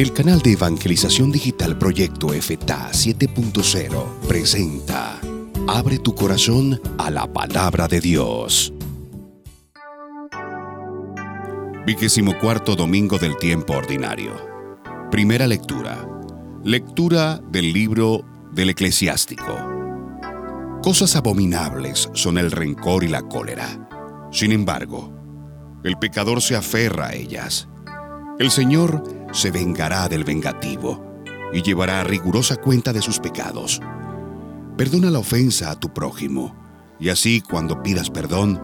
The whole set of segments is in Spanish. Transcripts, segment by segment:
El canal de evangelización digital Proyecto FTA 7.0 presenta Abre tu corazón a la palabra de Dios. Vigésimo cuarto domingo del tiempo ordinario. Primera lectura. Lectura del libro del eclesiástico. Cosas abominables son el rencor y la cólera. Sin embargo, el pecador se aferra a ellas. El Señor se vengará del vengativo y llevará rigurosa cuenta de sus pecados. Perdona la ofensa a tu prójimo, y así cuando pidas perdón,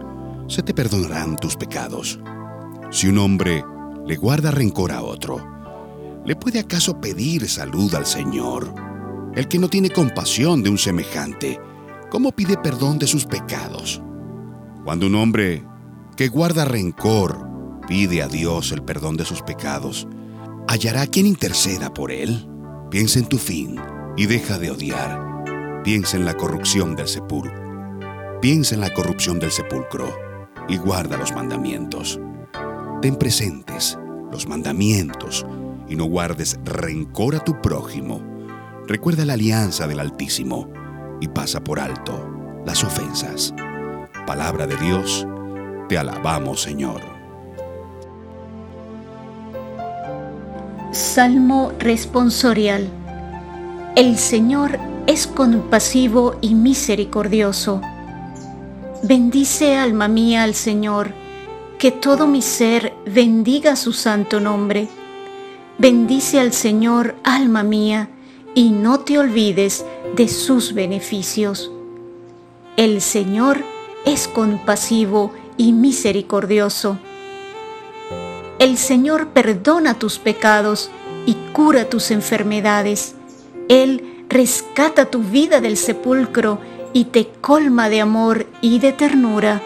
se te perdonarán tus pecados. Si un hombre le guarda rencor a otro, ¿le puede acaso pedir salud al Señor? El que no tiene compasión de un semejante, ¿cómo pide perdón de sus pecados? Cuando un hombre que guarda rencor pide a Dios el perdón de sus pecados, hallará quien interceda por él. Piensa en tu fin y deja de odiar. Piensa en la corrupción del sepulcro. Piensa en la corrupción del sepulcro y guarda los mandamientos. Ten presentes los mandamientos y no guardes rencor a tu prójimo. Recuerda la alianza del Altísimo y pasa por alto las ofensas. Palabra de Dios, te alabamos Señor. Salmo responsorial. El Señor es compasivo y misericordioso. Bendice alma mía al Señor, que todo mi ser bendiga su santo nombre. Bendice al Señor, alma mía, y no te olvides de sus beneficios. El Señor es compasivo y misericordioso el Señor perdona tus pecados y cura tus enfermedades. Él rescata tu vida del sepulcro y te colma de amor y de ternura.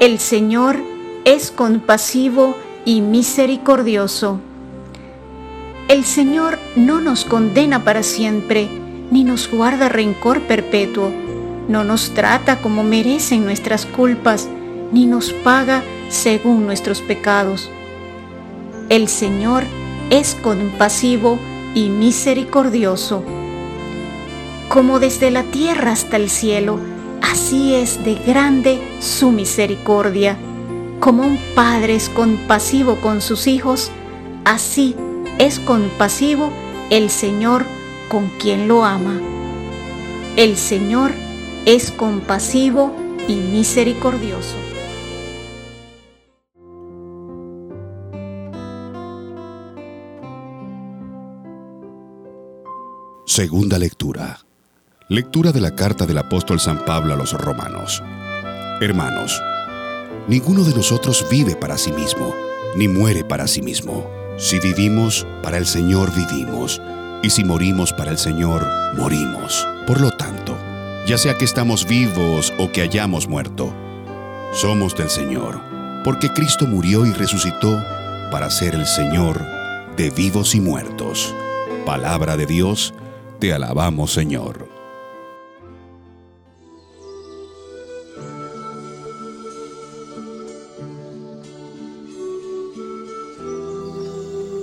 El Señor es compasivo y misericordioso. El Señor no nos condena para siempre, ni nos guarda rencor perpetuo, no nos trata como merecen nuestras culpas, ni nos paga según nuestros pecados. El Señor es compasivo y misericordioso. Como desde la tierra hasta el cielo, así es de grande su misericordia. Como un padre es compasivo con sus hijos, así es compasivo el Señor con quien lo ama. El Señor es compasivo y misericordioso. Segunda lectura. Lectura de la carta del apóstol San Pablo a los romanos. Hermanos, ninguno de nosotros vive para sí mismo, ni muere para sí mismo. Si vivimos, para el Señor vivimos, y si morimos para el Señor, morimos. Por lo tanto, ya sea que estamos vivos o que hayamos muerto, somos del Señor, porque Cristo murió y resucitó para ser el Señor de vivos y muertos. Palabra de Dios, te alabamos, Señor.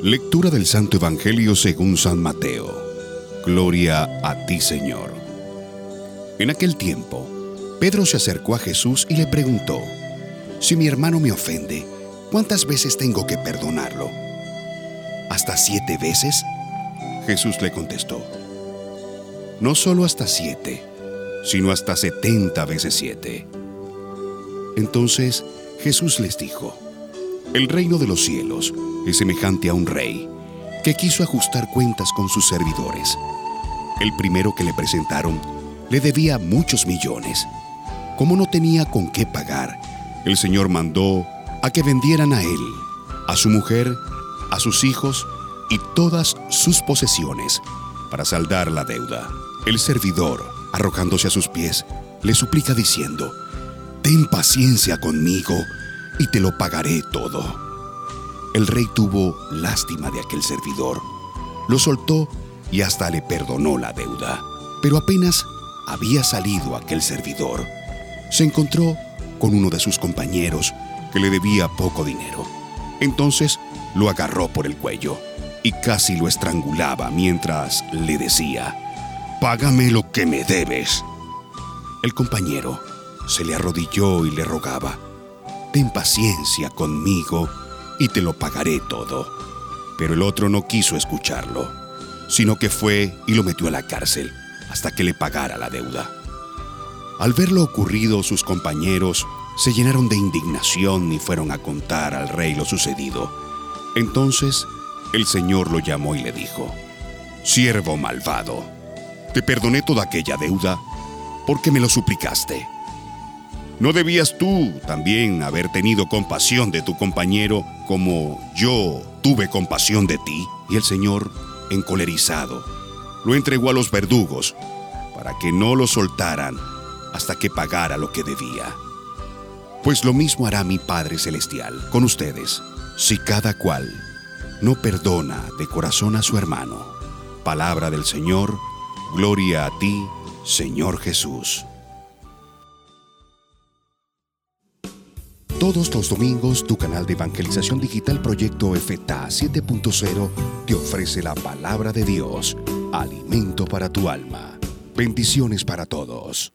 Lectura del Santo Evangelio según San Mateo. Gloria a ti, Señor. En aquel tiempo, Pedro se acercó a Jesús y le preguntó, Si mi hermano me ofende, ¿cuántas veces tengo que perdonarlo? ¿Hasta siete veces? Jesús le contestó, no solo hasta siete, sino hasta setenta veces siete. Entonces Jesús les dijo, el reino de los cielos es semejante a un rey que quiso ajustar cuentas con sus servidores. El primero que le presentaron le debía muchos millones. Como no tenía con qué pagar, el Señor mandó a que vendieran a él, a su mujer, a sus hijos y todas sus posesiones para saldar la deuda. El servidor, arrojándose a sus pies, le suplica diciendo, Ten paciencia conmigo y te lo pagaré todo. El rey tuvo lástima de aquel servidor, lo soltó y hasta le perdonó la deuda. Pero apenas había salido aquel servidor, se encontró con uno de sus compañeros que le debía poco dinero. Entonces lo agarró por el cuello y casi lo estrangulaba mientras le decía, Págame lo que me debes. El compañero se le arrodilló y le rogaba, Ten paciencia conmigo y te lo pagaré todo. Pero el otro no quiso escucharlo, sino que fue y lo metió a la cárcel hasta que le pagara la deuda. Al ver lo ocurrido, sus compañeros se llenaron de indignación y fueron a contar al rey lo sucedido. Entonces el Señor lo llamó y le dijo, Siervo malvado, te perdoné toda aquella deuda porque me lo suplicaste. ¿No debías tú también haber tenido compasión de tu compañero como yo tuve compasión de ti? Y el Señor, encolerizado, lo entregó a los verdugos para que no lo soltaran hasta que pagara lo que debía. Pues lo mismo hará mi Padre Celestial con ustedes, si cada cual no perdona de corazón a su hermano. Palabra del Señor, gloria a ti, Señor Jesús. Todos los domingos tu canal de evangelización digital Proyecto FTA 7.0 te ofrece la palabra de Dios, alimento para tu alma. Bendiciones para todos.